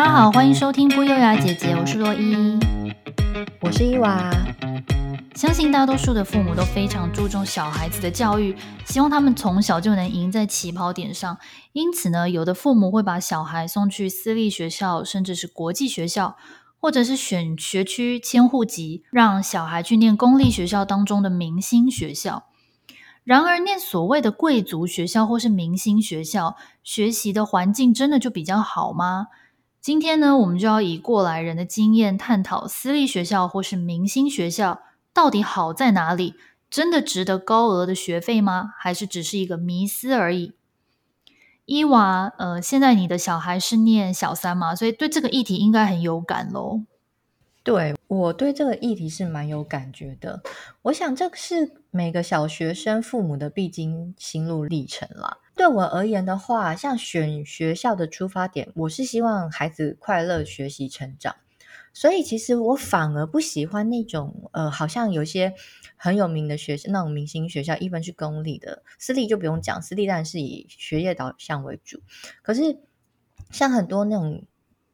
大家好，欢迎收听不优雅姐姐，我是洛伊，我是伊娃。相信大多数的父母都非常注重小孩子的教育，希望他们从小就能赢在起跑点上。因此呢，有的父母会把小孩送去私立学校，甚至是国际学校，或者是选学区迁户籍，让小孩去念公立学校当中的明星学校。然而，念所谓的贵族学校或是明星学校，学习的环境真的就比较好吗？今天呢，我们就要以过来人的经验探讨私立学校或是明星学校到底好在哪里？真的值得高额的学费吗？还是只是一个迷思而已？伊娃，呃，现在你的小孩是念小三嘛，所以对这个议题应该很有感喽。对，我对这个议题是蛮有感觉的。我想这是每个小学生父母的必经心路历程啦。对我而言的话，像选学校的出发点，我是希望孩子快乐学习成长。所以其实我反而不喜欢那种呃，好像有些很有名的学校，那种明星学校，一般是公立的，私立就不用讲，私立当然是以学业导向为主。可是像很多那种。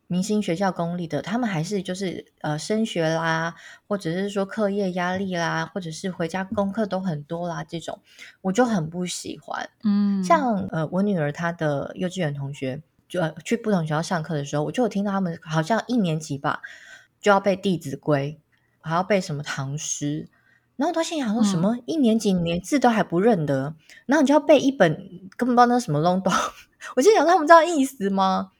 明星学校公立的，他们还是就是呃升学啦，或者是说课业压力啦，或者是回家功课都很多啦，这种我就很不喜欢。嗯，像呃我女儿她的幼稚园同学，就去不同学校上课的时候，我就有听到他们好像一年级吧就要背《弟子规》，还要背什么唐诗，然后他心想说什么、嗯、一年级连字都还不认得，然后你就要背一本根本不知道那什么东东，我就想说他们知道意思吗？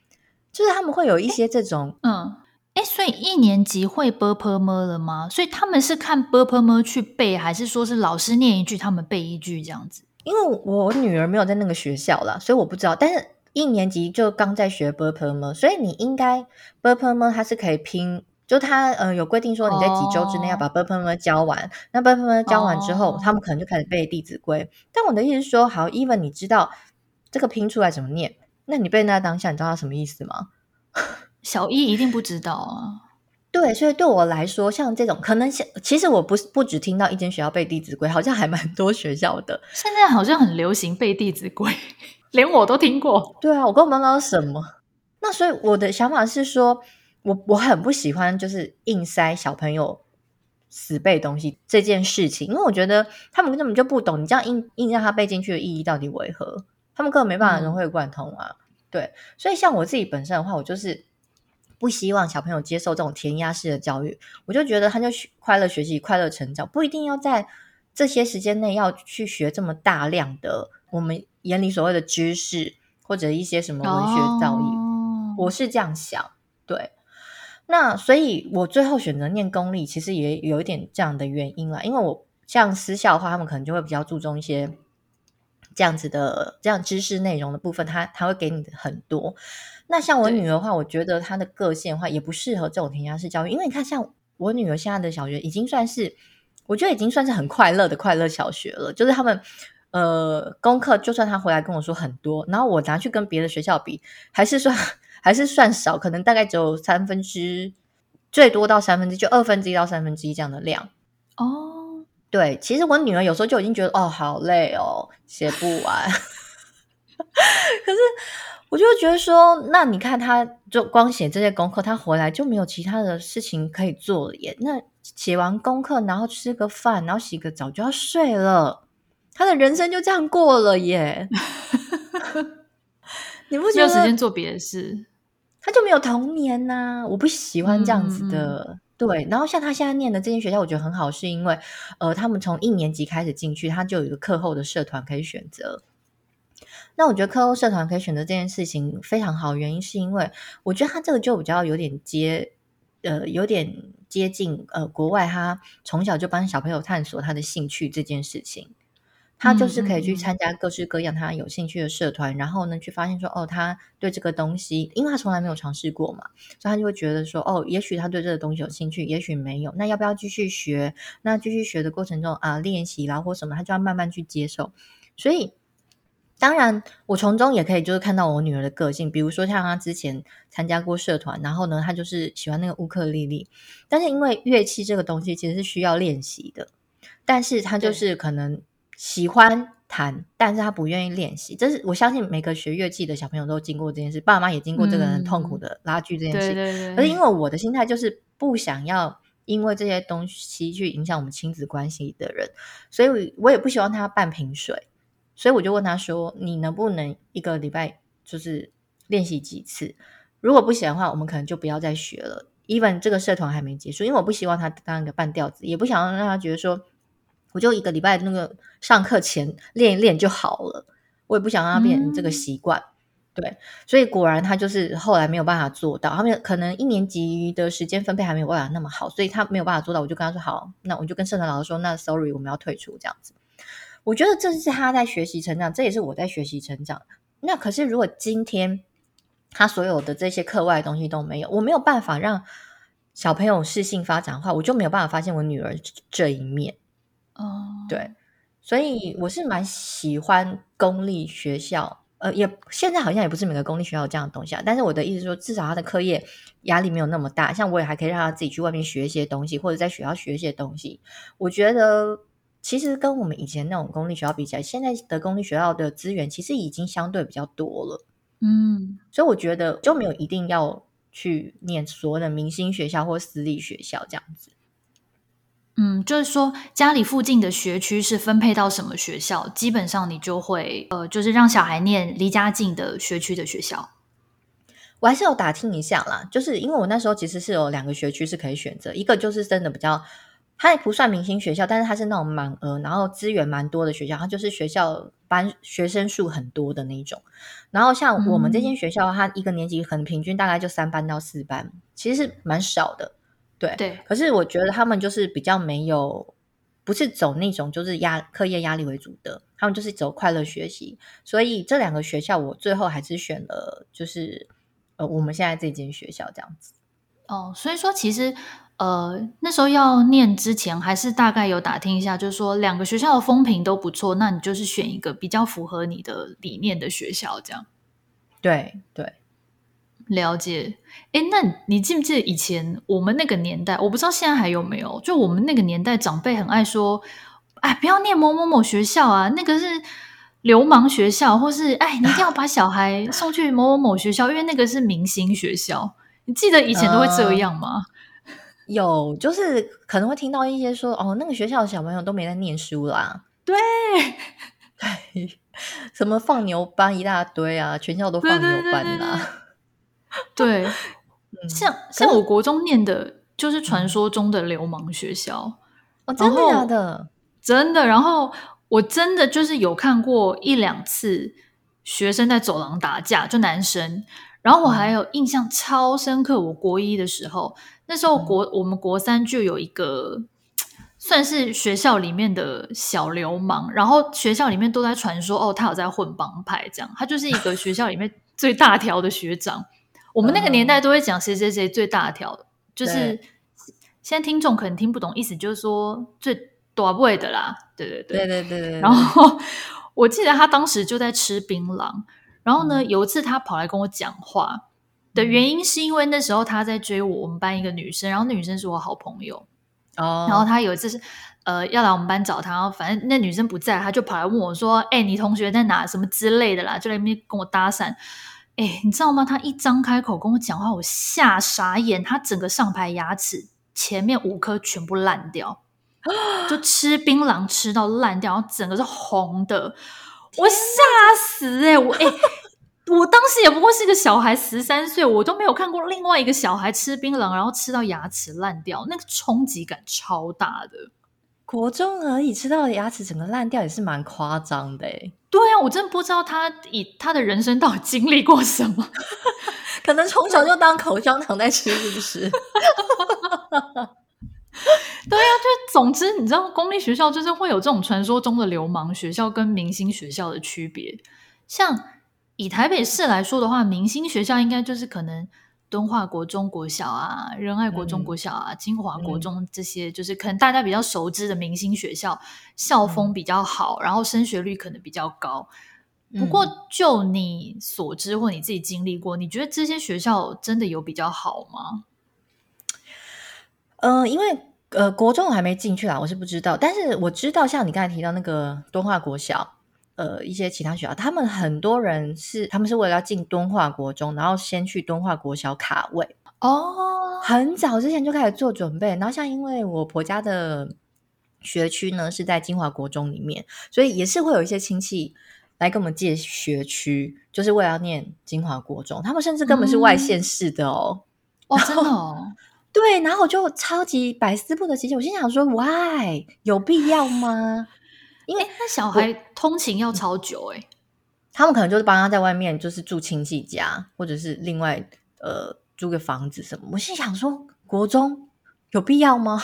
就是他们会有一些这种，嗯，哎，所以一年级会 b p m 了吗？所以他们是看 b p m 去背，还是说是老师念一句，他们背一句这样子？因为我女儿没有在那个学校了，所以我不知道。但是一年级就刚在学 b p m，所以你应该 b p m 它是可以拼，就他呃有规定说你在几周之内要把 b p m 教完。那 b p m 教完之后，他们可能就开始背《弟子规》。但我的意思是说，好，even 你知道这个拼出来怎么念？那你背那当下，你知道他什么意思吗？小一一定不知道啊。对，所以对我来说，像这种可能，其实我不是不只听到一间学校背《弟子规》，好像还蛮多学校的。现在好像很流行背《弟子规》，连我都听过。对啊，我根本不知道什么。那所以我的想法是说，我我很不喜欢就是硬塞小朋友死背东西这件事情，因为我觉得他们根本就不懂，你这样硬硬让他背进去的意义到底为何？他们根本没办法融会贯通啊。嗯对，所以像我自己本身的话，我就是不希望小朋友接受这种填鸭式的教育。我就觉得他就快乐学习、快乐成长，不一定要在这些时间内要去学这么大量的我们眼里所谓的知识或者一些什么文学造诣。哦、我是这样想，对。那所以，我最后选择念公立，其实也有一点这样的原因啦。因为我像私校的话，他们可能就会比较注重一些。这样子的这样知识内容的部分，他他会给你很多。那像我女儿的话，我觉得她的个性的话也不适合这种填鸭式教育，因为你看，像我女儿现在的小学已经算是，我觉得已经算是很快乐的快乐小学了。就是他们呃功课，就算他回来跟我说很多，然后我拿去跟别的学校比，还是算还是算少，可能大概只有三分之最多到三分之就二分之一到三分之一这样的量哦。对，其实我女儿有时候就已经觉得哦，好累哦，写不完。可是我就觉得说，那你看，她就光写这些功课，她回来就没有其他的事情可以做了耶。那写完功课，然后吃个饭，然后洗个澡就要睡了，她的人生就这样过了耶。你不觉得没有时间做别的事，她就没有童年呐、啊？我不喜欢这样子的。对，然后像他现在念的这间学校，我觉得很好，是因为呃，他们从一年级开始进去，他就有一个课后的社团可以选择。那我觉得课后社团可以选择这件事情非常好，原因是因为我觉得他这个就比较有点接呃，有点接近呃国外，他从小就帮小朋友探索他的兴趣这件事情。他就是可以去参加各式各样他有兴趣的社团，嗯嗯，然后呢，去发现说，哦，他对这个东西，因为他从来没有尝试过嘛，所以他就会觉得说，哦，也许他对这个东西有兴趣，也许没有，那要不要继续学？那继续学的过程中啊，练习啦或什么，他就要慢慢去接受。所以，当然，我从中也可以就是看到我女儿的个性，比如说像她之前参加过社团，然后呢，她就是喜欢那个乌克丽丽，但是因为乐器这个东西其实是需要练习的，但是她就是可能。喜欢弹，但是他不愿意练习。这是我相信每个学乐器的小朋友都经过这件事，爸妈也经过这个很痛苦的拉锯这件事。嗯、对对对。而因为我的心态就是不想要因为这些东西去影响我们亲子关系的人，所以我也不希望他半瓶水。所以我就问他说：“你能不能一个礼拜就是练习几次？如果不行的话，我们可能就不要再学了。even 这个社团还没结束，因为我不希望他当一个半吊子，也不想让他觉得说。”我就一个礼拜那个上课前练一练就好了，我也不想让他变成这个习惯，嗯、对，所以果然他就是后来没有办法做到，他们可能一年级的时间分配还没有办法那么好，所以他没有办法做到。我就跟他说好，那我就跟社团老师说，那 sorry，我们要退出这样子。我觉得这是他在学习成长，这也是我在学习成长。那可是如果今天他所有的这些课外的东西都没有，我没有办法让小朋友适性发展的话，我就没有办法发现我女儿这一面。哦，oh. 对，所以我是蛮喜欢公立学校，呃，也现在好像也不是每个公立学校有这样的东西啊。但是我的意思是说，至少他的课业压力没有那么大，像我也还可以让他自己去外面学一些东西，或者在学校学一些东西。我觉得其实跟我们以前那种公立学校比起来，现在的公立学校的资源其实已经相对比较多了。嗯，所以我觉得就没有一定要去念所谓的明星学校或私立学校这样子。嗯，就是说家里附近的学区是分配到什么学校，基本上你就会呃，就是让小孩念离家近的学区的学校。我还是有打听一下啦，就是因为我那时候其实是有两个学区是可以选择，一个就是真的比较，它也不算明星学校，但是它是那种满额，然后资源蛮多的学校，它就是学校班学生数很多的那种。然后像我们这间学校，它一个年级很平均大概就三班到四班，其实是蛮少的。对对，可是我觉得他们就是比较没有，不是走那种就是压课业压力为主的，他们就是走快乐学习。所以这两个学校，我最后还是选了，就是呃我们现在这间学校这样子。哦，所以说其实呃那时候要念之前，还是大概有打听一下，就是说两个学校的风评都不错，那你就是选一个比较符合你的理念的学校，这样。对对。了解，哎，那你记不记得以前我们那个年代？我不知道现在还有没有。就我们那个年代，长辈很爱说：“哎，不要念某某某学校啊，那个是流氓学校，或是哎，你一定要把小孩送去某某某学校，因为那个是明星学校。”你记得以前都会这样吗？呃，有，就是可能会听到一些说：“哦，那个学校的小朋友都没在念书啦。”对，对，什么放牛班一大堆啊，全校都放牛班啊。对，像像我国中念的，就是传说中的流氓学校。哦，真的假的？真的。然后我真的就是有看过一两次学生在走廊打架，就男生。然后我还有印象超深刻，我国一的时候，那时候国我们国三就有一个算是学校里面的小流氓，然后学校里面都在传说，哦，他有在混帮派，这样。他就是一个学校里面最大条的学长。我们那个年代都会讲谁谁谁最大条，嗯、就是现在听众可能听不懂，意思就是说最大位的啦。对对对对对对对。然后我记得他当时就在吃槟榔，然后呢，嗯、有一次他跑来跟我讲话的原因是因为那时候他在追我，我们班一个女生，然后那女生是我好朋友哦。然后他有一次是呃要来我们班找他，然后反正那女生不在，他就跑来问我说：“哎，你同学在哪？什么之类的啦？”就在那边跟我搭讪。哎，你知道吗？他一张开口跟我讲话，我吓傻眼。他整个上排牙齿前面五颗全部烂掉，就 吃槟榔吃到烂掉，然后整个是红的，我吓死哎、欸！我哎，我当时也不过是个小孩，十三岁，我都没有看过另外一个小孩吃槟榔然后吃到牙齿烂掉，那个冲击感超大的。国中而已，吃到牙齿整个烂掉也是蛮夸张的哎。对啊，我真的不知道他以他的人生到底经历过什么，可能从小就当口香糖在吃，是不是？对啊，就总之你知道，公立学校就是会有这种传说中的流氓学校跟明星学校的区别。像以台北市来说的话，明星学校应该就是可能。敦化国中国小啊，仁爱国中国小啊，金华国中这些，就是可能大家比较熟知的明星学校，校风比较好，然后升学率可能比较高。不过，就你所知或你自己经历过，你觉得这些学校真的有比较好吗？呃，因为呃，国中我还没进去啦，我是不知道。但是我知道，像你刚才提到那个敦化国小，呃一些其他学校，他们很多人是他们是为了要进敦化国中，然后先去敦化国小卡位哦，很早之前就开始做准备。然后像因为我婆家的学区呢是在金华国中里面，所以也是会有一些亲戚来跟我们借学区，就是为了要念金华国中。他们甚至根本是外县市的哦，嗯、哦，真的哦。对，然后我就超级百思不得其解，我心想说，why 有必要吗？因为那小孩通勤要超久诶，他们可能就是帮他在外面就是住亲戚家，或者是另外呃租个房子什么。我心想说，国中有必要吗？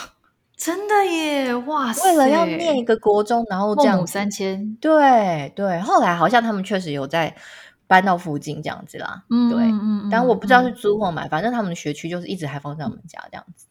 真的耶，哇塞！为了要念一个国中，然后这样三千，对对。后来好像他们确实有在。搬到附近这样子啦，嗯、对，嗯，但我不知道是租或买，嗯，反正他们的学区就是一直还放在我们家这样子。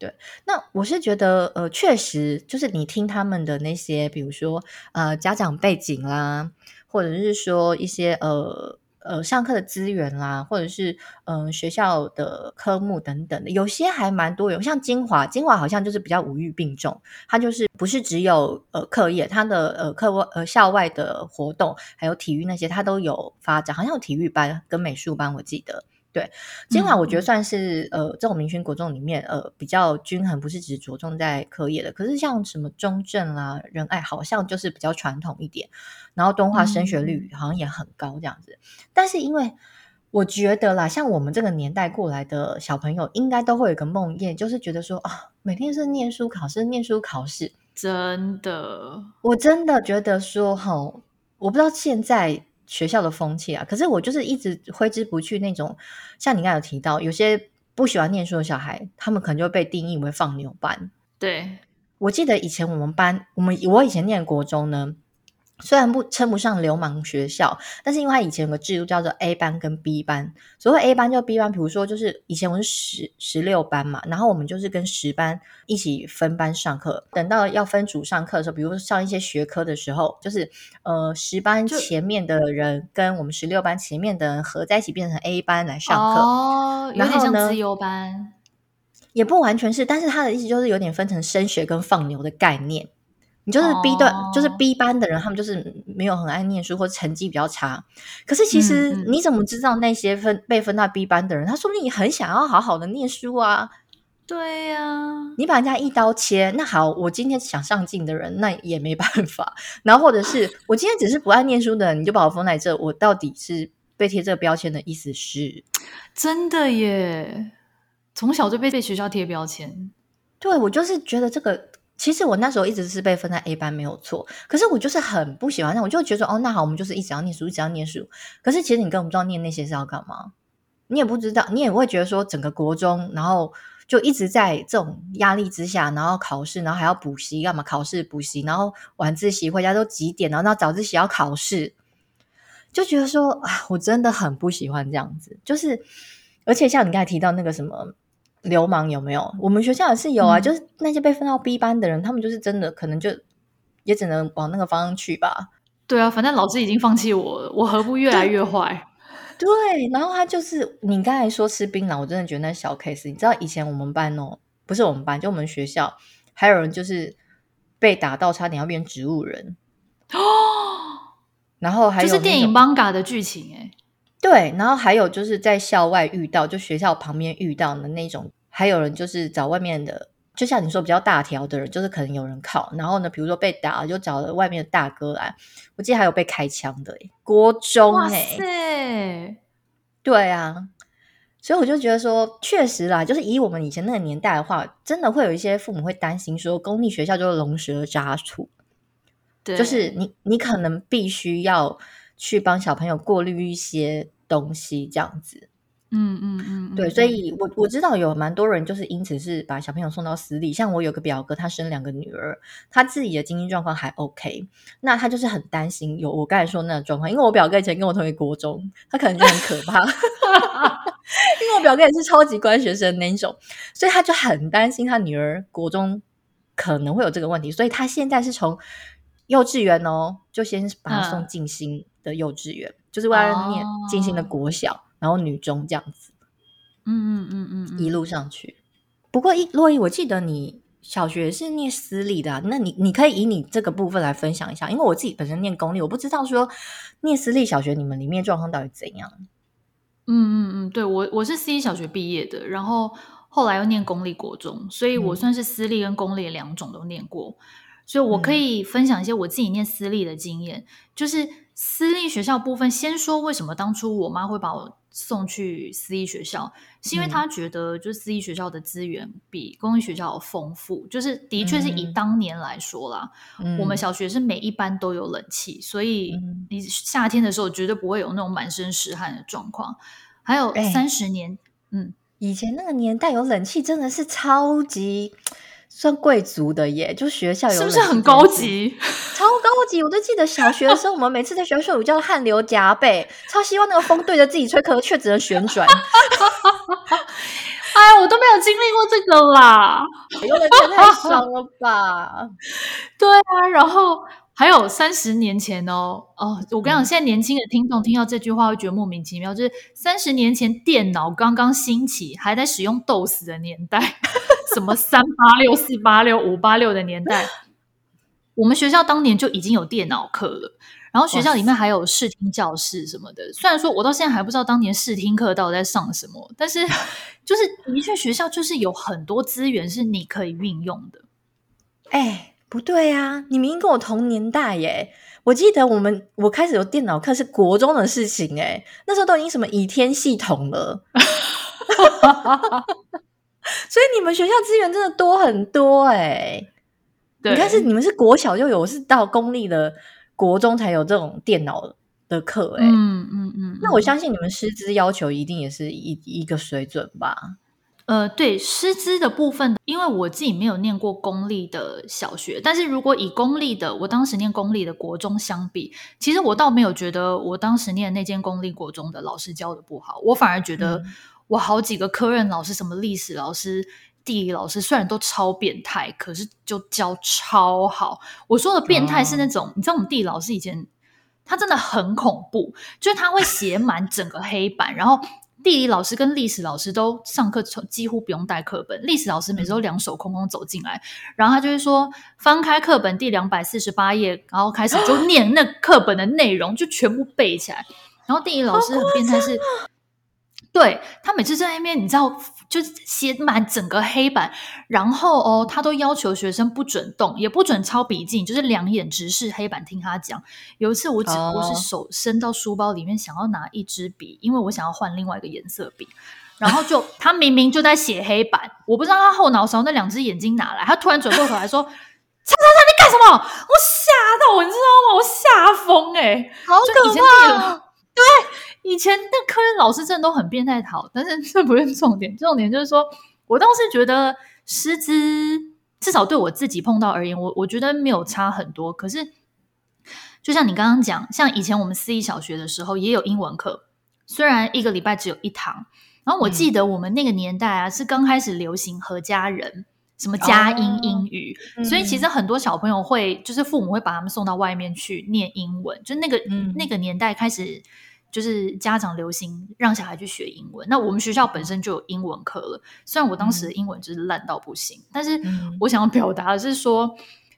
对，那我是觉得，呃，确实就是你听他们的那些，比如说呃家长背景啦，或者是说一些呃。呃，上课的资源啦，或者是嗯、学校的科目等等的，有些还蛮多有。像金华，金华好像就是比较五育并重，它就是不是只有呃课业，它的呃课外呃校外的活动，还有体育那些，它都有发展。好像有体育班跟美术班，我记得。对，金华我觉得算是、嗯、呃这种明勋国中里面呃比较均衡，不是只着重在科业的。可是像什么中正啦、仁爱，好像就是比较传统一点。然后东华升学率好像也很高这样子。嗯、但是因为我觉得啦，像我们这个年代过来的小朋友，应该都会有个梦魇，就是觉得说啊，每天是念书考试，念书考试。真的，我真的觉得说哈，我不知道现在。学校的风气啊，可是我就是一直挥之不去那种，像你刚才有提到，有些不喜欢念书的小孩，他们可能就会被定义为放牛班。对，我记得以前我们班，我们我以前念国中呢。虽然不称不上流氓学校，但是因为它以前有个制度叫做 A 班跟 B 班。所谓 A 班就 B 班，比如说就是以前我们是十十六班嘛，然后我们就是跟十班一起分班上课。等到要分组上课的时候，比如说上一些学科的时候，就是呃十班前面的人跟我们十六班前面的人合在一起变成 A 班来上课。哦，有点像资优班，也不完全是，但是他的意思就是有点分成升学跟放牛的概念。你就是 B 段，oh. 就是 B 班的人，他们就是没有很爱念书，或者成绩比较差。可是其实你怎么知道那些分被分到 B 班的人，他说不定你很想要好好的念书啊？对呀、啊，你把人家一刀切，那好，我今天想上进的人，那也没办法。然后或者是 我今天只是不爱念书的人，你就把我封在这，我到底是被贴这个标签的意思是？真的耶，从小就被被学校贴标签。对，我就是觉得这个。其实我那时候一直是被分在 A 班没有错，可是我就是很不喜欢那，我就觉得哦，那好，我们就是一直要念书，一直要念书。可是其实你根本不知道念那些是要干嘛，你也不知道，你也会觉得说整个国中，然后就一直在这种压力之下，然后考试，然后还要补习干嘛？考试补习，然后晚自习回家都几点，然后到早自习要考试，就觉得说啊，我真的很不喜欢这样子。就是，而且像你刚才提到那个什么。流氓有没有？我们学校也是有啊，嗯、就是那些被分到 B 班的人，他们就是真的可能就也只能往那个方向去吧。对啊，反正老师已经放弃我了，我何不越来越坏？对，然后他就是你刚才说吃槟榔，我真的觉得那小 case。你知道以前我们班哦，不是我们班，就我们学校还有人就是被打到差点要变植物人哦。然后还有就是电影《Manga》的剧情哎。对，然后还有就是在校外遇到，就学校旁边遇到的那种，还有人就是找外面的，就像你说比较大条的人，就是可能有人靠，然后呢，比如说被打，就找了外面的大哥来。我记得还有被开枪的，国中哎，对啊，所以我就觉得说，确实啦，就是以我们以前那个年代的话，真的会有一些父母会担心说，公立学校就是龙蛇杂处，对，就是你你可能必须要。去帮小朋友过滤一些东西，这样子，嗯嗯嗯，对，所以我我知道有蛮多人就是因此是把小朋友送到私立，像我有个表哥，他生两个女儿，他自己的经济状况还 OK，那他就是很担心有我刚才说的那种状况，因为我表哥以前跟我同一国中，他可能就很可怕，因为我表哥也是超级乖学生那种，所以他就很担心他女儿国中可能会有这个问题，所以他现在是从幼稚园哦，就先把他送静心。嗯的幼稚园就是为了念进行的国小，哦，然后女中这样子，嗯嗯嗯嗯，一路上去。不过一洛伊，我记得你小学是念私立的啊，那你你可以以你这个部分来分享一下，因为我自己本身念公立，我不知道说念私立小学你们里面状况到底怎样。嗯嗯嗯，对，我我是私立小学毕业的，然后后来又念公立国中，所以我算是私立跟公立两种都念过，嗯、所以我可以分享一些我自己念私立的经验，就是私立学校部分，先说为什么当初我妈会把我。送去私立学校，是因为她觉得就是私立学校的资源比公立学校丰富，就是的确是以当年来说啦，嗯、我们小学是每一班都有冷气，所以你夏天的时候绝对不会有那种满身湿汗的状况。还有三十年，欸、嗯，以前那个年代有冷气真的是超级。算贵族的耶，就学校有是不是很高级？超高级！我都记得小学的时候，我们每次在学校睡午觉，汗流浃背，超希望那个风对着自己吹，可却只能旋转。哎，我都没有经历过这个啦，用的天太爽了吧？对啊，然后。还有三十年前哦哦，我跟你讲，现在年轻的听众听到这句话会觉得莫名其妙。就是三十年前电脑刚刚兴起，还在使用 DOS 的年代，什么三八六、四八六、五八六的年代，我们学校当年就已经有电脑课了。然后学校里面还有视听教室什么的。虽然说我到现在还不知道当年视听课到底在上什么，但是 就是的确学校就是有很多资源是你可以运用的。哎。不对啊，你明明跟我同年代耶！我记得我们我开始有电脑课是国中的事情哎，那时候都已经什么倚天系统了 所以你们学校资源真的多很多诶。对，你看是你们是国小就有，我是到公立的国中才有这种电脑的课诶。嗯嗯嗯，那我相信你们师资要求一定也是一一个水准吧？呃，对师资的部分，因为我自己没有念过公立的小学，但是如果以公立的，我当时念公立的国中相比，其实我倒没有觉得我当时念那间公立国中的老师教的不好，我反而觉得我好几个科任老师，什么历史老师、地理老师，虽然都超变态，可是就教超好。我说的变态是那种，哦、你知道我们地理老师以前他真的很恐怖，就是他会写满整个黑板，然后。地理老师跟历史老师都上课几乎不用带课本，历史老师每次都两手空空走进来，然后他就会说翻开课本第两百四十八页，然后开始就 念那课本的内容，就全部背起来。然后地理老师很变态是，是对他每次在那边，你知道。就写满整个黑板，然后哦，他都要求学生不准动，也不准抄笔记，就是两眼直视黑板听他讲。有一次，我只不过是手伸到书包里面，想要拿一支笔，因为我想要换另外一个颜色笔，然后就 他明明就在写黑板，我不知道他后脑勺那两只眼睛哪来，他突然转过头来说：“叉叉叉，你干什么？”我吓到，你知道吗？我吓疯哎、欸，好可怕！对。以前的科任老师真的都很变态好，但是 这不是重点，重点就是说，我倒是觉得师资至少对我自己碰到而言，我我觉得没有差很多。可是，就像你刚刚讲，像以前我们私立小学的时候也有英文课，虽然一个礼拜只有一堂。然后我记得我们那个年代啊，是刚开始流行何家人，什么佳音英语，哦、所以其实很多小朋友会，就是父母会把他们送到外面去念英文，就那个、嗯、那个年代开始。就是家长流行让小孩去学英文，那我们学校本身就有英文课了。虽然我当时的英文就是烂到不行，嗯、但是我想要表达的是说，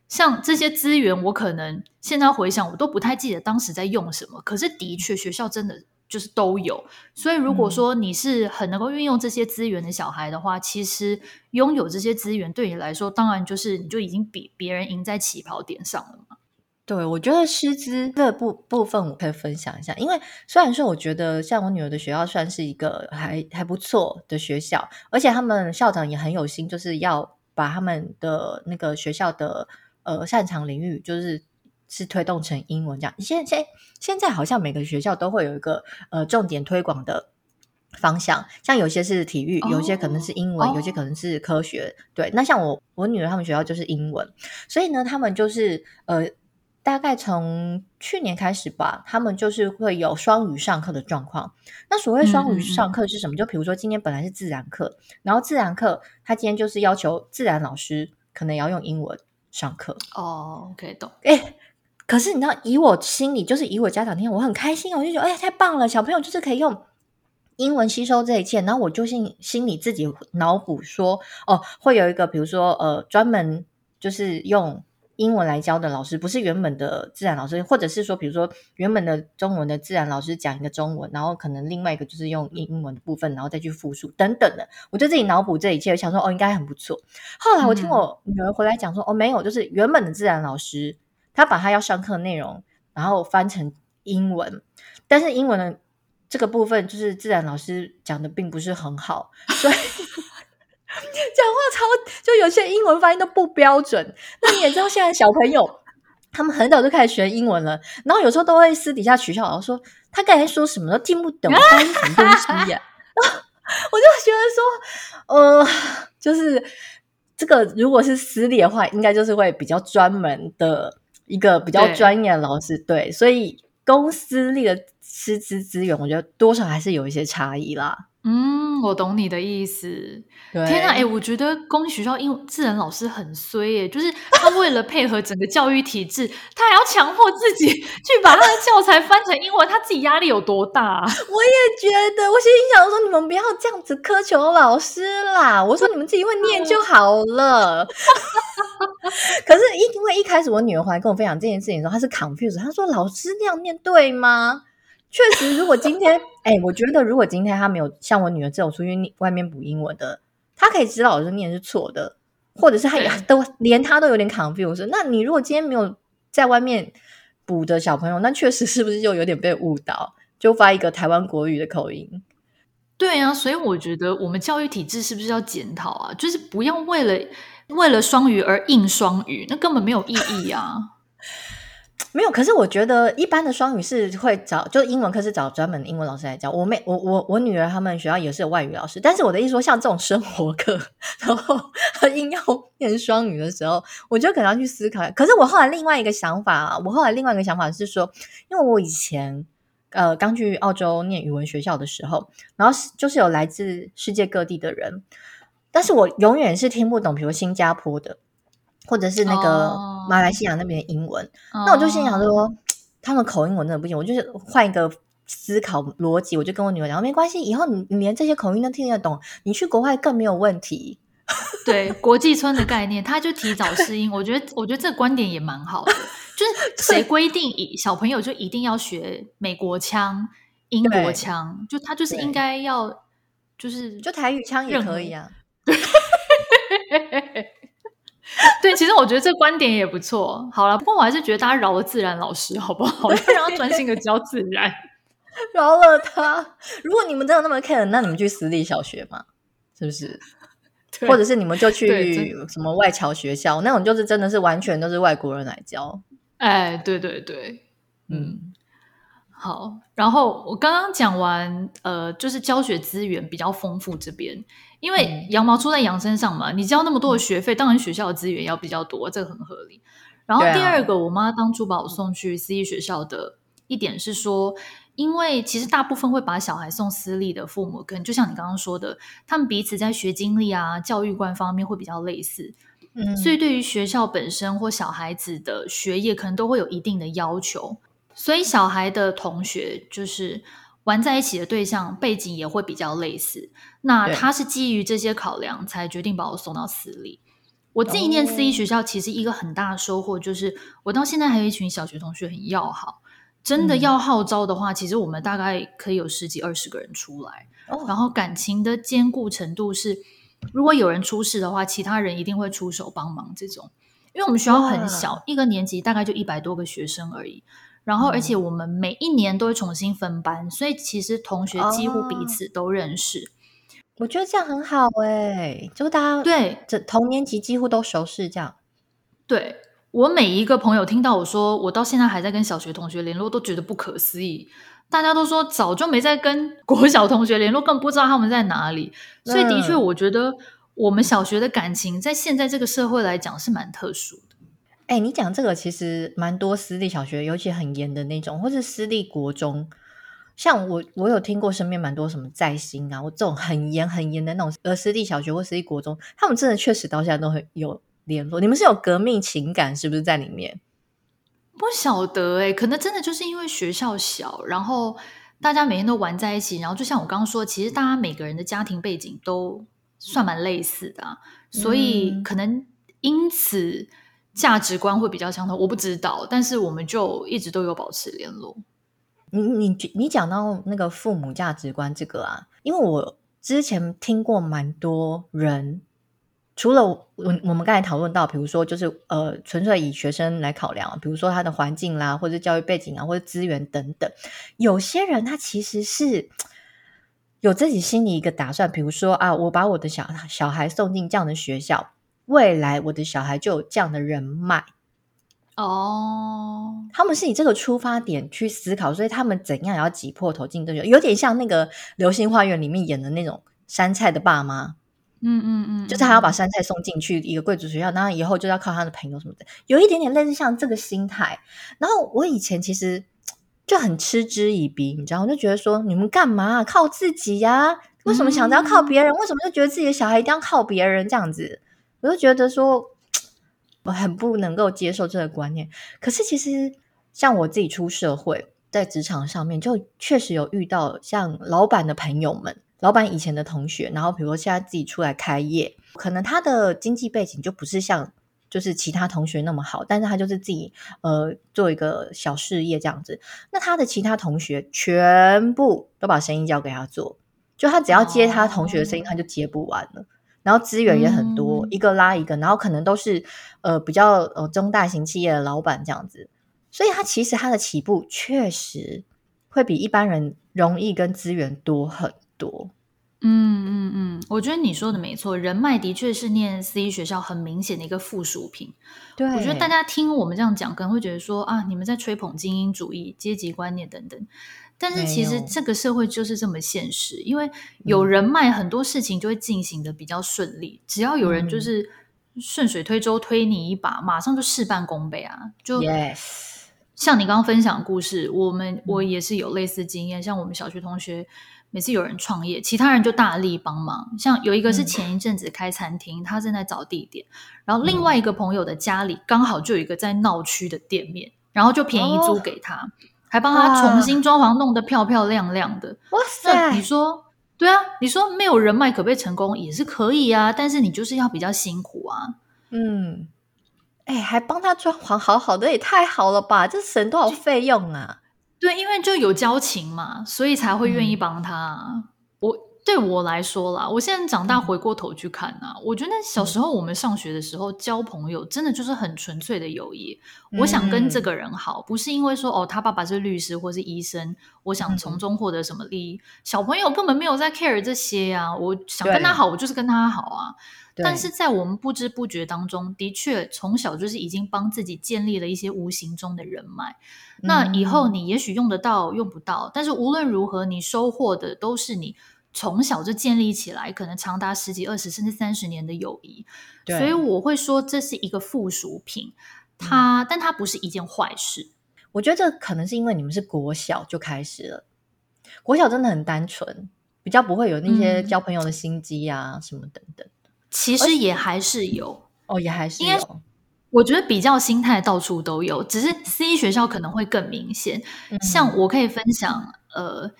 像这些资源，我可能现在回想，我都不太记得当时在用什么。可是的确，学校真的就是都有。所以如果说你是很能够运用这些资源的小孩的话，其实拥有这些资源对你来说，当然就是你就已经比别人赢在起跑点上了嘛。对，我觉得师资这部部分我可以分享一下，因为虽然说我觉得像我女儿的学校算是一个还还不错的学校，而且他们校长也很有心，就是要把他们的那个学校的呃擅长领域，就是是推动成英文这样。现在现在好像每个学校都会有一个呃重点推广的方向，像有些是体育，有些可能是英文，oh. 有些可能是科学。对，那像我我女儿他们学校就是英文，所以呢，他们就是呃。大概从去年开始吧，他们就是会有双语上课的状况。那所谓双语上课是什么？嗯嗯嗯，就比如说今天本来是自然课，然后自然课他今天就是要求自然老师可能要用英文上课。哦，OK，懂。哎，可是你知道，以我心里就是以我家长听，我很开心，我就觉得哎，太棒了，小朋友就是可以用英文吸收这一切，然后我就心心里自己脑补说，哦，会有一个比如说呃，专门就是用英文来教的老师，不是原本的自然老师，或者是说，比如说原本的中文的自然老师讲一个中文，然后可能另外一个就是用英文的部分，然后再去复述等等的，我就自己脑补这一切，我想说哦，应该很不错。后来我听我女儿回来讲说，哦，没有，就是原本的自然老师他把他要上课的内容，然后翻成英文，但是英文的。这个部分就是自然老师讲的并不是很好，所以 讲话超就有些英文发音都不标准。那你也知道，现在小朋友 他们很早就开始学英文了，然后有时候都会私底下取笑，然后说他刚才说什么都听不懂，发音什么东西呀？我就觉得说，呃，就是这个如果是私立的话，应该就是会比较专门的一个比较专业的老师，对，对，所以。公私立的师资资源，我觉得多少还是有一些差异啦。嗯，我懂你的意思。对天哪，哎、欸，我觉得公立学校英文自然老师很衰耶，就是他为了配合整个教育体制，他还要强迫自己去把他的教材翻成英文，他自己压力有多大？我也觉得，我心里想说，你们不要这样子苛求老师啦。我说你们自己会念就好了。可是，因为一开始我女儿回来跟我分享这件事情的时候，她是 confused，她说：“老师那样念对吗？”确实，如果今天，哎、欸，我觉得如果今天他没有像我女儿这种出去外面补英文的，他可以知道老师念是错的，或者是他也都连他都有点 confused。那你如果今天没有在外面补的小朋友，那确实是不是就有点被误导，就发一个台湾国语的口音？对啊，所以我觉得我们教育体制是不是要检讨啊？就是不要为了。为了双语而硬双语，那根本没有意义啊！没有，可是我觉得一般的双语是会找，就英文课是找专门的英文老师来教。我妹，我我我女儿他们学校也是有外语老师，但是我的意思说，像这种生活课，然后硬要念双语的时候，我就可能要去思考。可是我后来另外一个想法，我后来另外一个想法是说，因为我以前呃刚去澳洲念语文学校的时候，然后就是有来自世界各地的人。但是我永远是听不懂，比如新加坡的，或者是那个马来西亚那边的英文。Oh. 那我就心想说，他们口音我真的不行，我就是换一个思考逻辑，我就跟我女儿讲，没关系，以后你你连这些口音都听得懂，你去国外更没有问题。对，国际村的概念，他就提早适应。我觉得，我觉得这个观点也蛮好的。就是 谁规定小朋友就一定要学美国腔、英国腔？就他就是应该要，就是就台语腔也可以啊。对，其实我觉得这观点也不错。好了，不过我还是觉得大家饶了自然老师好不好？让他专心的教自然，饶了他。如果你们真的那么 care，那你们去私立小学嘛，是不是？或者是你们就去什么外侨学校，那种就是真的是完全都是外国人来教。哎，对对对，嗯。好，然后我刚刚讲完，呃，就是教学资源比较丰富这边，因为羊毛出在羊身上嘛，你交那么多的学费，当然学校的资源要比较多，这个很合理。然后第二个，啊、我妈当初把我送去私立学校的一点是说，因为其实大部分会把小孩送私立的父母，可能就像你刚刚说的，他们彼此在学经历啊、教育观方面会比较类似，嗯，所以对于学校本身或小孩子的学业，可能都会有一定的要求。所以小孩的同学就是玩在一起的对象背景也会比较类似。那他是基于这些考量才决定把我送到私立。我自己念私立学校，其实一个很大的收获就是，我到现在还有一群小学同学很要好。真的要号召的话，其实我们大概可以有十几二十个人出来。然后感情的坚固程度是，如果有人出事的话，其他人一定会出手帮忙。这种，因为我们学校很小，一个年级大概就一百多个学生而已。然后，而且我们每一年都会重新分班，嗯、所以其实同学几乎彼此都认识。哦、我觉得这样很好哎，就大家对这同年级几乎都熟识，这样。对，我每一个朋友听到我说我到现在还在跟小学同学联络，都觉得不可思议。大家都说早就没在跟国小同学联络，更不知道他们在哪里。所以的确，我觉得我们小学的感情在现在这个社会来讲是蛮特殊的。哎，你讲这个其实蛮多私立小学，尤其很严的那种，或是私立国中，像我，我有听过身边蛮多什么在新啊，我这种很严很严的那种，呃，私立小学或私立国中，他们真的确实到现在都很有联络。你们是有革命情感是不是在里面？不晓得哎，可能真的就是因为学校小，然后大家每天都玩在一起，然后就像我刚刚说，其实大家每个人的家庭背景都算蛮类似的，啊，所以可能因此价值观会比较相同。我不知道，但是我们就一直都有保持联络。你你你讲到那个父母价值观这个啊，因为我之前听过蛮多人，除了我我们刚才讨论到，比如说就是呃，纯粹以学生来考量，比如说他的环境啦，或者教育背景啊，或者资源等等，有些人他其实是有自己心里一个打算，比如说啊，我把我的小小孩送进这样的学校，未来我的小孩就有这样的人脉。哦，他们是以这个出发点去思考，所以他们怎样也要挤破头进这个，有点像那个《流星花园》里面演的那种杉菜的爸妈，嗯嗯嗯，就是他要把杉菜送进去一个贵族学校，然后以后就要靠他的朋友什么的，有一点点类似像这个心态。然后我以前其实就很嗤之以鼻，你知道，我就觉得说你们干嘛靠自己呀？为什么想着要靠别人？为什么就觉得自己的小孩一定要靠别人这样子？我就觉得说。我很不能够接受这个观念，可是其实像我自己出社会，在职场上面就确实有遇到像老板的朋友们，老板以前的同学，然后比如说现在自己出来开业，可能他的经济背景就不是像就是其他同学那么好，但是他就是自己呃做一个小事业这样子，那他的其他同学全部都把生意交给他做，就他只要接他同学的生意，他就接不完了。然后资源也很多，嗯，一个拉一个，然后可能都是呃比较呃中大型企业的老板这样子，所以他其实他的起步确实会比一般人容易跟资源多很多。嗯嗯嗯，我觉得你说的没错，人脉的确是念私立学校很明显的一个附属品。对，我觉得大家听我们这样讲，可能会觉得说啊，你们在吹捧精英主义、阶级观念等等。但是其实这个社会就是这么现实，因为有人脉，很多事情就会进行的比较顺利。嗯、只要有人就是顺水推舟推你一把，嗯、马上就事半功倍啊！就 Yes. 像你刚刚分享的故事，我们我也是有类似经验。像我们小学同学，每次有人创业，其他人就大力帮忙。像有一个是前一阵子开餐厅，嗯、他正在找地点，然后另外一个朋友的家里刚好就有一个在闹区的店面，然后就便宜租给他。哦还帮他重新装潢，弄得漂漂亮亮的。哇塞！你说对啊？你说没有人脉可不可以成功？也是可以啊，但是你就是要比较辛苦啊。嗯，哎，还帮他装潢，好好的也太好了吧？这省多少费用啊？对，因为就有交情嘛，所以才会愿意帮他。嗯、我。对我来说啦，我现在长大回过头去看啊，嗯、我觉得小时候我们上学的时候交朋友，真的就是很纯粹的友谊。嗯、我想跟这个人好，不是因为说哦，他爸爸是律师或是医生，我想从中获得什么利益。嗯、小朋友根本没有在 care 这些呀、啊，我想跟他好，我就是跟他好啊。但是在我们不知不觉当中，的确从小就是已经帮自己建立了一些无形中的人脉。嗯、那以后你也许用得到，用不到，但是无论如何，你收获的都是你。从小就建立起来，可能长达十几、二十甚至三十年的友谊，对所以我会说这是一个附属品。它，嗯、但它不是一件坏事。我觉得这可能是因为你们是国小就开始了，国小真的很单纯，比较不会有那些交朋友的心机啊、嗯、什么等等。其实也还是有哦，也还是有。我觉得比较心态到处都有，只是私立学校可能会更明显。嗯、像我可以分享，呃。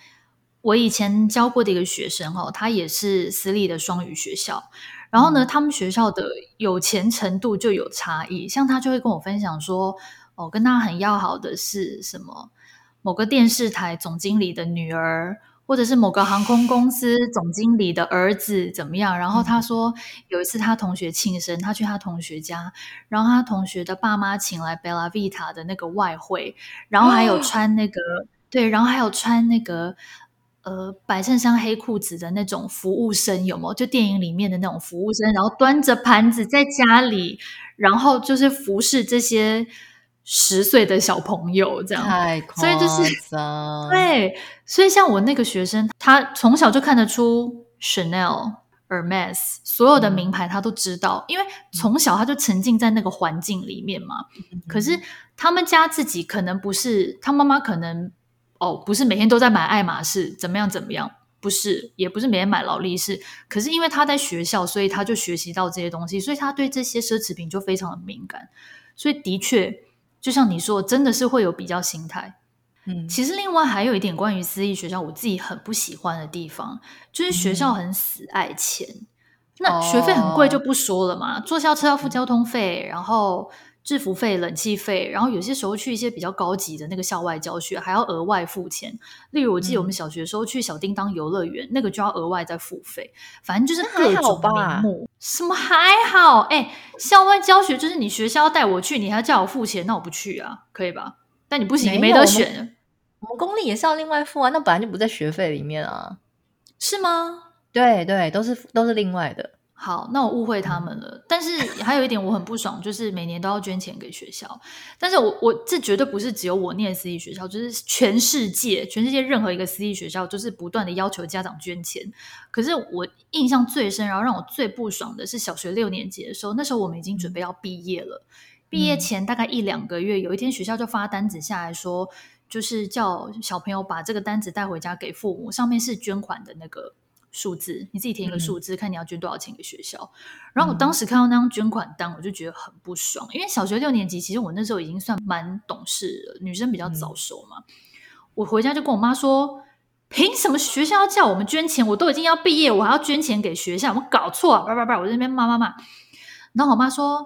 我以前教过的一个学生哦，他也是私立的双语学校，然后呢，他们学校的有钱程度就有差异。像他就会跟我分享说，哦，跟他很要好的是什么？某个电视台总经理的女儿，或者是某个航空公司总经理的儿子怎么样？然后他说有一次他同学庆生，他去他同学家，然后他同学的爸妈请来 Bella Vita 的那个外汇，然后还有穿那个、哦、对，然后还有穿那个。呃，白衬衫黑裤子的那种服务生有没有？就电影里面的那种服务生，然后端着盘子在家里，然后就是服侍这些十岁的小朋友，这样。太夸张。所以就是 对，所以像我那个学生，他从小就看得出 Chanel、Hermes 所有的名牌，他都知道，嗯、因为从小他就沉浸在那个环境里面嘛。嗯、可是他们家自己可能不是，他妈妈可能。哦，不是每天都在买爱马仕，怎么样怎么样？不是，也不是每天买劳力士。可是因为他在学校，所以他就学习到这些东西，所以他对这些奢侈品就非常的敏感。所以的确，就像你说，真的是会有比较心态。嗯，其实另外还有一点关于私立学校，我自己很不喜欢的地方，就是学校很死爱钱。嗯、那学费很贵就不说了嘛，哦、坐校车要付交通费，然后。制服费、冷气费，然后有些时候去一些比较高级的那个校外教学，还要额外付钱。例如，我记得我们小学的时候去小叮当游乐园，嗯、那个就要额外再付费。反正就是各种名目，什么还好？哎，校外教学就是你学校要带我去，你还要叫我付钱，那我不去啊，可以吧？但你不行，没你没得选。我，我们公立也是要另外付啊，那本来就不在学费里面啊，是吗？对对，都是都是另外的。好，那我误会他们了。但是还有一点我很不爽，就是每年都要捐钱给学校。但是我我这绝对不是只有我念私立学校，就是全世界全世界任何一个私立学校，就是不断的要求家长捐钱。可是我印象最深，然后让我最不爽的是小学六年级的时候，那时候我们已经准备要毕业了。毕业前大概一两个月，有一天学校就发单子下来说，就是叫小朋友把这个单子带回家给父母，上面是捐款的那个。数字，你自己填一个数字，嗯、看你要捐多少钱给学校。然后我当时看到那张捐款单，我就觉得很不爽，因为小学六年级，其实我那时候已经算蛮懂事了，女生比较早熟嘛。嗯、我回家就跟我妈说：“凭什么学校要叫我们捐钱？我都已经要毕业，我还要捐钱给学校？我搞错啊！”叭叭叭，我在那边骂骂骂。然后我妈说：“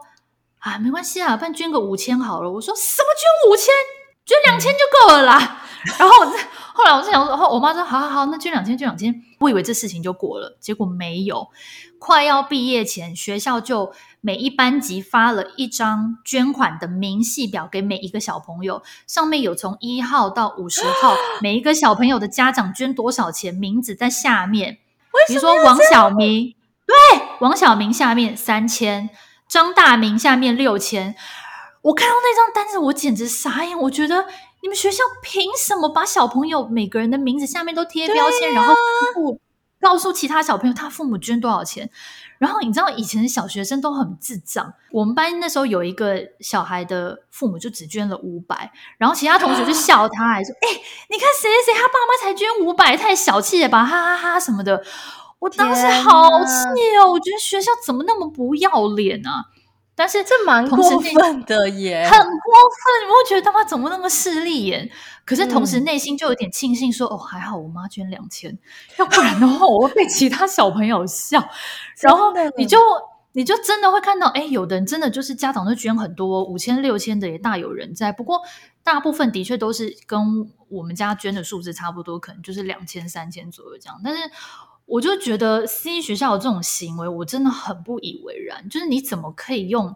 啊，没关系啊，不然捐个五千好了。”我说：“什么捐五千？捐两千就够了啦。嗯”然后。后来我就想说，我妈说好好好，那捐两千，捐两千。我以为这事情就过了，结果没有。快要毕业前，学校就每一班级发了一张捐款的明细表给每一个小朋友，上面有从一号到五十号 每一个小朋友的家长捐多少钱，名字在下面。比如说王小明，对，王小明下面三千，张大明下面六千。我看到那张单子，我简直傻眼，我觉得。你们学校凭什么把小朋友每个人的名字下面都贴标签，啊、然后不告诉其他小朋友他父母捐多少钱？然后你知道以前的小学生都很智障，我们班那时候有一个小孩的父母就只捐了五百，然后其他同学就笑他，还说：“哎、欸，你看谁谁谁他爸妈才捐五百，太小气了吧，哈哈哈哈什么的。”我当时好气哦，我觉得学校怎么那么不要脸啊！但是这蛮过分的耶，很过分！你会觉得他妈怎么那么势利眼？可是同时内心就有点庆幸说，说、嗯、哦，还好我妈捐两千，要不然的话我会被其他小朋友笑。然后你就你就真的会看到，哎，有的人真的就是家长都捐很多，五千六千的也大有人在。不过大部分的确都是跟我们家捐的数字差不多，可能就是两千三千左右这样。但是。我就觉得私立学校有这种行为，我真的很不以为然。就是你怎么可以用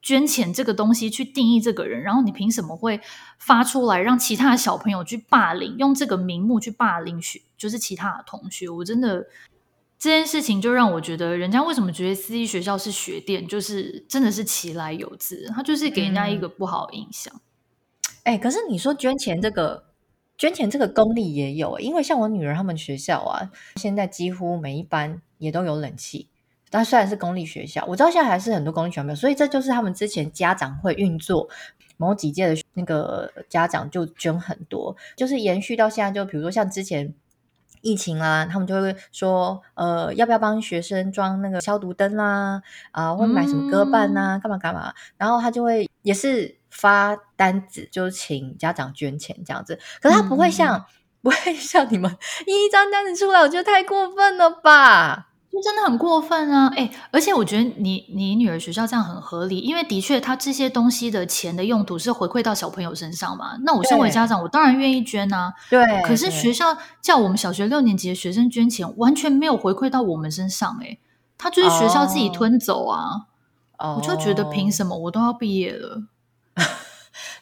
捐钱这个东西去定义这个人？然后你凭什么会发出来让其他的小朋友去霸凌，用这个名目去霸凌学，就是其他的同学？我真的这件事情就让我觉得，人家为什么觉得私立学校是学店，就是真的是其来有自，他就是给人家一个不好的印象。哎、嗯欸，可是你说捐钱这个。捐钱这个公立也有，因为像我女儿他们学校啊，现在几乎每一班也都有冷气。但虽然是公立学校，我知道现在还是很多公立学校没有，所以这就是他们之前家长会运作，某几届的那个家长就捐很多，就是延续到现在。就比如说像之前疫情啊，他们就会说，呃，要不要帮学生装那个消毒灯啦，啊、呃，或者买什么隔板啊，干嘛干嘛，然后他就会也是。发单子就请家长捐钱这样子，可是他不会像、嗯、不会像你们一张单子出来，我觉得太过分了吧？就真的很过分啊！诶、欸、而且我觉得你你女儿学校这样很合理，因为的确他这些东西的钱的用途是回馈到小朋友身上嘛。那我身为家长，我当然愿意捐啊。对，可是学校叫我们小学六年级的学生捐钱，完全没有回馈到我们身上、欸，诶他就是学校自己吞走啊。哦、我就觉得凭什么我都要毕业了？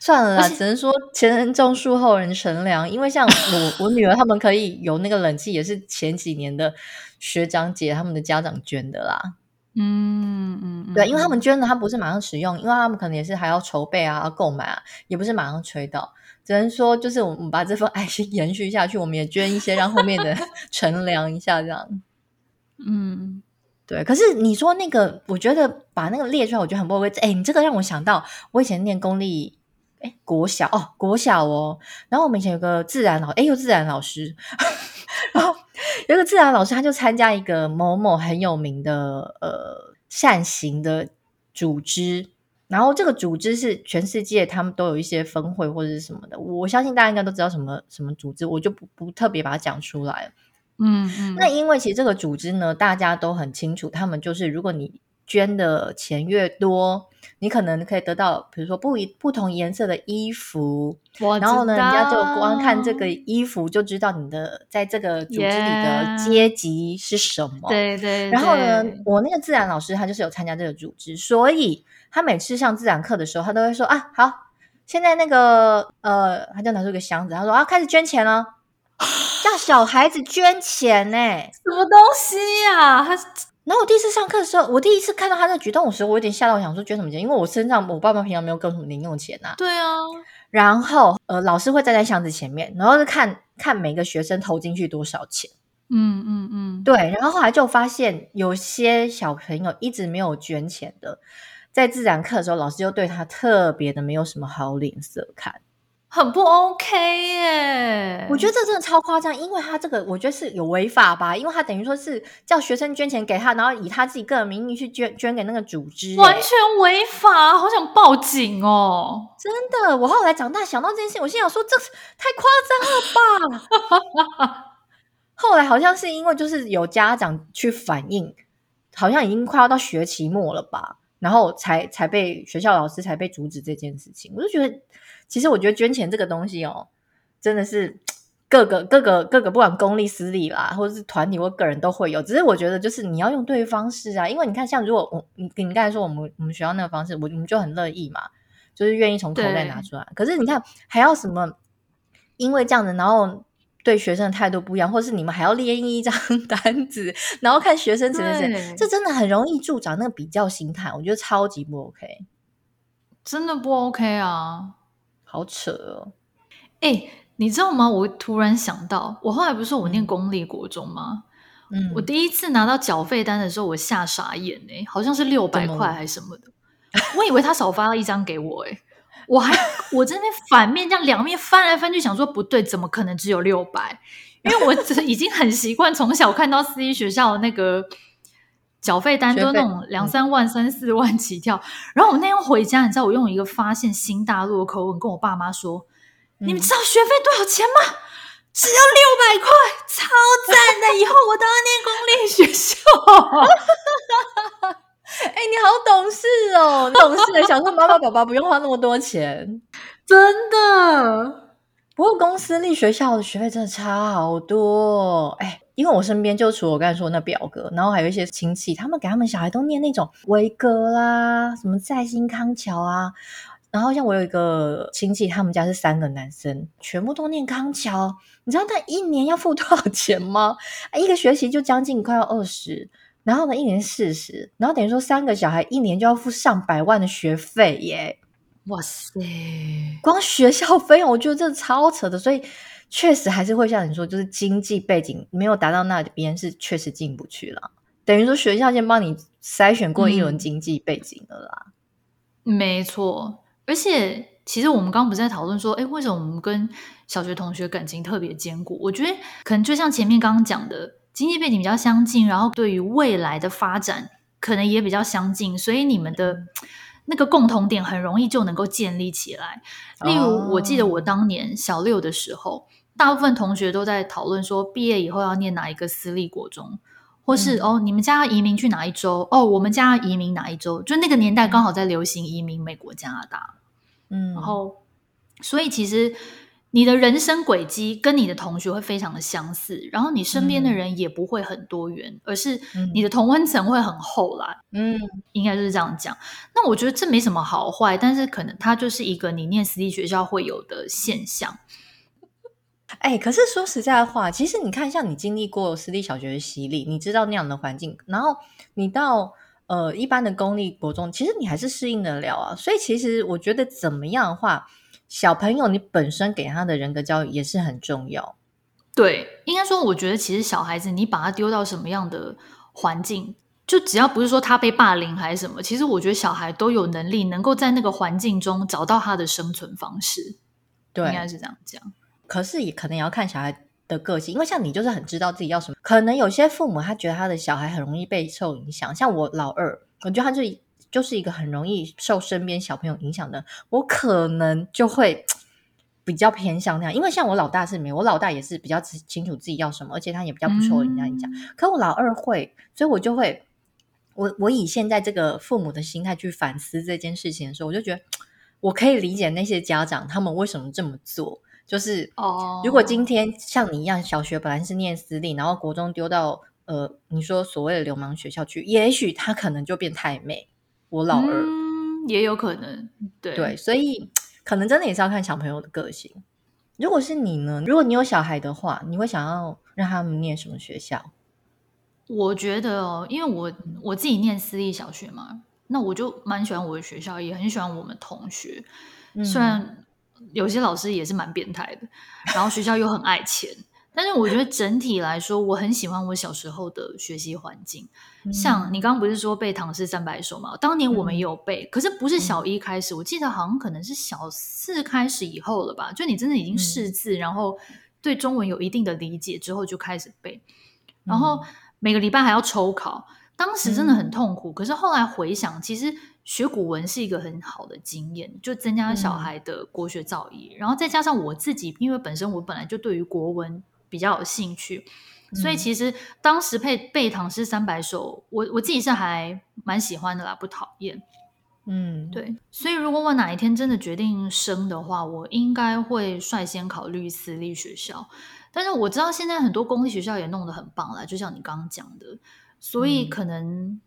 算了啦，只能说前人种树，后人乘凉。因为像我 我女儿他们可以有那个冷气，也是前几年的学长姐他们的家长捐的啦。嗯嗯，嗯对，因为他们捐的，他不是马上使用，因为他们可能也是还要筹备啊、购买啊，也不是马上吹到。只能说，就是我们把这份爱心 延续下去，我们也捐一些，让后面的乘凉一下这样。嗯。对，可是你说那个，我觉得把那个列出来，我觉得很不会。哎，你这个让我想到，我以前念公立，哎，国小哦，国小哦。然后我们以前有个自然老，哎，有自然老师，然后有个自然老师，他就参加一个某某很有名的呃善行的组织，然后这个组织是全世界他们都有一些分会或者是什么的，我相信大家应该都知道什么什么组织，我就不不特别把它讲出来。嗯嗯，那因为其实这个组织呢，大家都很清楚，他们就是如果你捐的钱越多，你可能可以得到，比如说不一不同颜色的衣服，然后呢，人家就光看这个衣服就知道你的在这个组织里的阶级是什么。对，对对。然后呢，我那个自然老师他就是有参加这个组织，所以他每次上自然课的时候，他都会说啊，好，现在那个呃，他就拿出一个箱子，他说啊，开始捐钱了，叫小孩子捐钱呢，什么东西呀、啊？他。然后我第一次上课的时候，我第一次看到他那举动的时候，我有点吓到，我想说捐什么钱？因为我身上我爸爸平常没有给我什么零用钱呐、啊。对啊。然后呃，老师会站在箱子前面，然后就看看每个学生投进去多少钱。嗯嗯嗯。对。然后后来就发现有些小朋友一直没有捐钱的，在自然课的时候，老师就对他特别的没有什么好脸色看。很不 OK 耶！我觉得这真的超夸张，因为他这个我觉得是有违法吧，因为他等于说是叫学生捐钱给他，然后以他自己个人名义去捐捐给那个组织，完全违法，好想报警哦！真的，我后来长大想到这件事情，我心想说这太夸张了吧。后来好像是因为就是有家长去反映，好像已经快要到学期末了吧，然后才才被学校老师才被阻止这件事情，我就觉得。其实我觉得捐钱这个东西哦，真的是各个各个各个不管公立私立啦，或者是团体或个人都会有。只是我觉得就是你要用对方式啊，因为你看，像如果我你你刚才说我们我们学校那个方式，我我们就很乐意嘛，就是愿意从口袋拿出来。可是你看还要什么？因为这样子，然后对学生的态度不一样，或是你们还要列印一张 单子，然后看学生怎么怎这真的很容易助长那个比较心态，我觉得超级不 OK，真的不 OK 啊。好扯哦！哎、欸，你知道吗？我突然想到，我后来不是说我念公立国中吗？嗯，我第一次拿到缴费单的时候，我吓傻眼哎、欸，好像是六百块还是什么的，我以为他少发了一张给我哎、欸，我还我在那边反面这样两面翻来翻去，想说不对，怎么可能只有六百？因为我已经很习惯从小看到私立学校的那个。缴费单都那种两三万、三四万起跳，嗯、然后我那天回家，你知道我用一个发现新大陆的口吻跟我爸妈说：“嗯、你们知道学费多少钱吗？只要六百块，超赞的！以后我都要念公立学校。”哎，你好懂事哦，懂事的想说妈妈爸爸不用花那么多钱，真的。不过公私立学校的学费真的差好多，哎。因为我身边就除了我刚才说那表哥，然后还有一些亲戚，他们给他们小孩都念那种维格啦，什么再兴康桥啊。然后像我有一个亲戚，他们家是三个男生，全部都念康桥。你知道他一年要付多少钱吗？一个学期就将近快要二十，然后呢一年四十，然后等于说三个小孩一年就要付上百万的学费耶！哇塞，光学校 费用我觉得这超扯的，所以。确实还是会像你说，就是经济背景没有达到那边，是确实进不去了。等于说学校先帮你筛选过一轮经济背景了啦。嗯，没错，而且其实我们刚刚不是在讨论说，哎，为什么我们跟小学同学感情特别坚固？我觉得可能就像前面刚刚讲的，经济背景比较相近，然后对于未来的发展可能也比较相近，所以你们的那个共同点很容易就能够建立起来。例如，我记得我当年小六的时候。大部分同学都在讨论说，毕业以后要念哪一个私立国中，或是、嗯、哦，你们家要移民去哪一州？哦，我们家要移民哪一州？就那个年代刚好在流行移民美国、加拿大。嗯，然后，所以其实你的人生轨迹跟你的同学会非常的相似，然后你身边的人也不会很多元，嗯、而是你的同温层会很厚啦。嗯，应该就是这样讲。那我觉得这没什么好坏，但是可能它就是一个你念私立学校会有的现象。哎，可是说实在的话，其实你看，像你经历过私立小学的洗礼，你知道那样的环境，然后你到呃一般的公立国中，其实你还是适应得了啊。所以其实我觉得怎么样的话，小朋友你本身给他的人格教育也是很重要。对，应该说，我觉得其实小孩子你把他丢到什么样的环境，就只要不是说他被霸凌还是什么，其实我觉得小孩都有能力能够在那个环境中找到他的生存方式。对，应该是这样讲。可是也可能也要看小孩的个性，因为像你就是很知道自己要什么。可能有些父母他觉得他的小孩很容易被受影响，像我老二，我觉得他就就是一个很容易受身边小朋友影响的，我可能就会 比较偏向那样。因为像我老大是没有，我老大也是比较清楚自己要什么，而且他也比较不受人家影响。嗯、可我老二会，所以我就会，我我以现在这个父母的心态去反思这件事情的时候，我就觉得 我可以理解那些家长他们为什么这么做。就是哦，如果今天像你一样，小学本来是念私立，然后国中丢到呃，你说所谓的流氓学校去，也许他可能就变太妹。我老二、嗯、也有可能，对对，所以可能真的也是要看小朋友的个性。如果是你呢？如果你有小孩的话，你会想要让他们念什么学校？我觉得哦，因为我我自己念私立小学嘛，那我就蛮喜欢我的学校，也很喜欢我们同学，嗯、虽然。有些老师也是蛮变态的，然后学校又很爱钱，但是我觉得整体来说，我很喜欢我小时候的学习环境。嗯、像你刚刚不是说背唐诗三百首吗？当年我们也有背，嗯、可是不是小一开始，我记得好像可能是小四开始以后了吧？就你真的已经识字，嗯、然后对中文有一定的理解之后就开始背，然后每个礼拜还要抽考，当时真的很痛苦。嗯、可是后来回想，其实。学古文是一个很好的经验，就增加小孩的国学造诣，嗯、然后再加上我自己，因为本身我本来就对于国文比较有兴趣，嗯、所以其实当时背背唐诗三百首，我我自己是还蛮喜欢的啦，不讨厌。嗯，对。所以如果我哪一天真的决定生的话，我应该会率先考虑私立学校。但是我知道现在很多公立学校也弄得很棒啦，就像你刚刚讲的，所以可能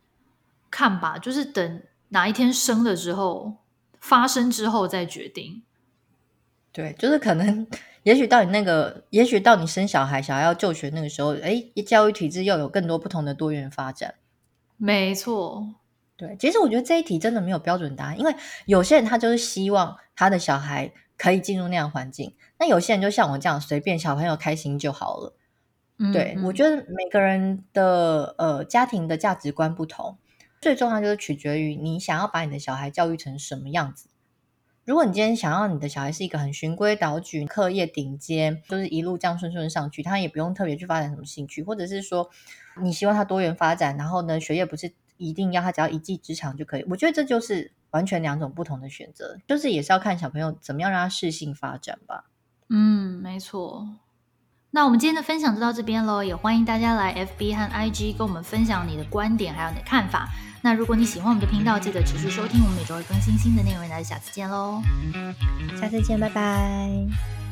看吧，就是等。哪一天生了之后，发生之后再决定。对，就是可能，也许到你那个，也许到你生小孩、小孩要就学那个时候，哎，教育体制又有更多不同的多元发展。没错，对，其实我觉得这一题真的没有标准答案，因为有些人他就是希望他的小孩可以进入那样环境，那有些人就像我这样，随便小朋友开心就好了。嗯，对，我觉得每个人的呃家庭的价值观不同。最重要就是取决于你想要把你的小孩教育成什么样子。如果你今天想要你的小孩是一个很循规蹈矩、课业顶尖，就是一路这样顺顺上去，他也不用特别去发展什么兴趣，或者是说你希望他多元发展，然后呢，学业不是一定要他只要一技之长就可以。我觉得这就是完全两种不同的选择，就是也是要看小朋友怎么样让他适性发展吧。嗯，没错。那我们今天的分享就到这边喽，也欢迎大家来 FB 和 IG 跟我们分享你的观点还有你的看法。那如果你喜欢我们的频道，记得持续收听，我们每周会更新新的内容。那就下次见喽，下次见，拜拜。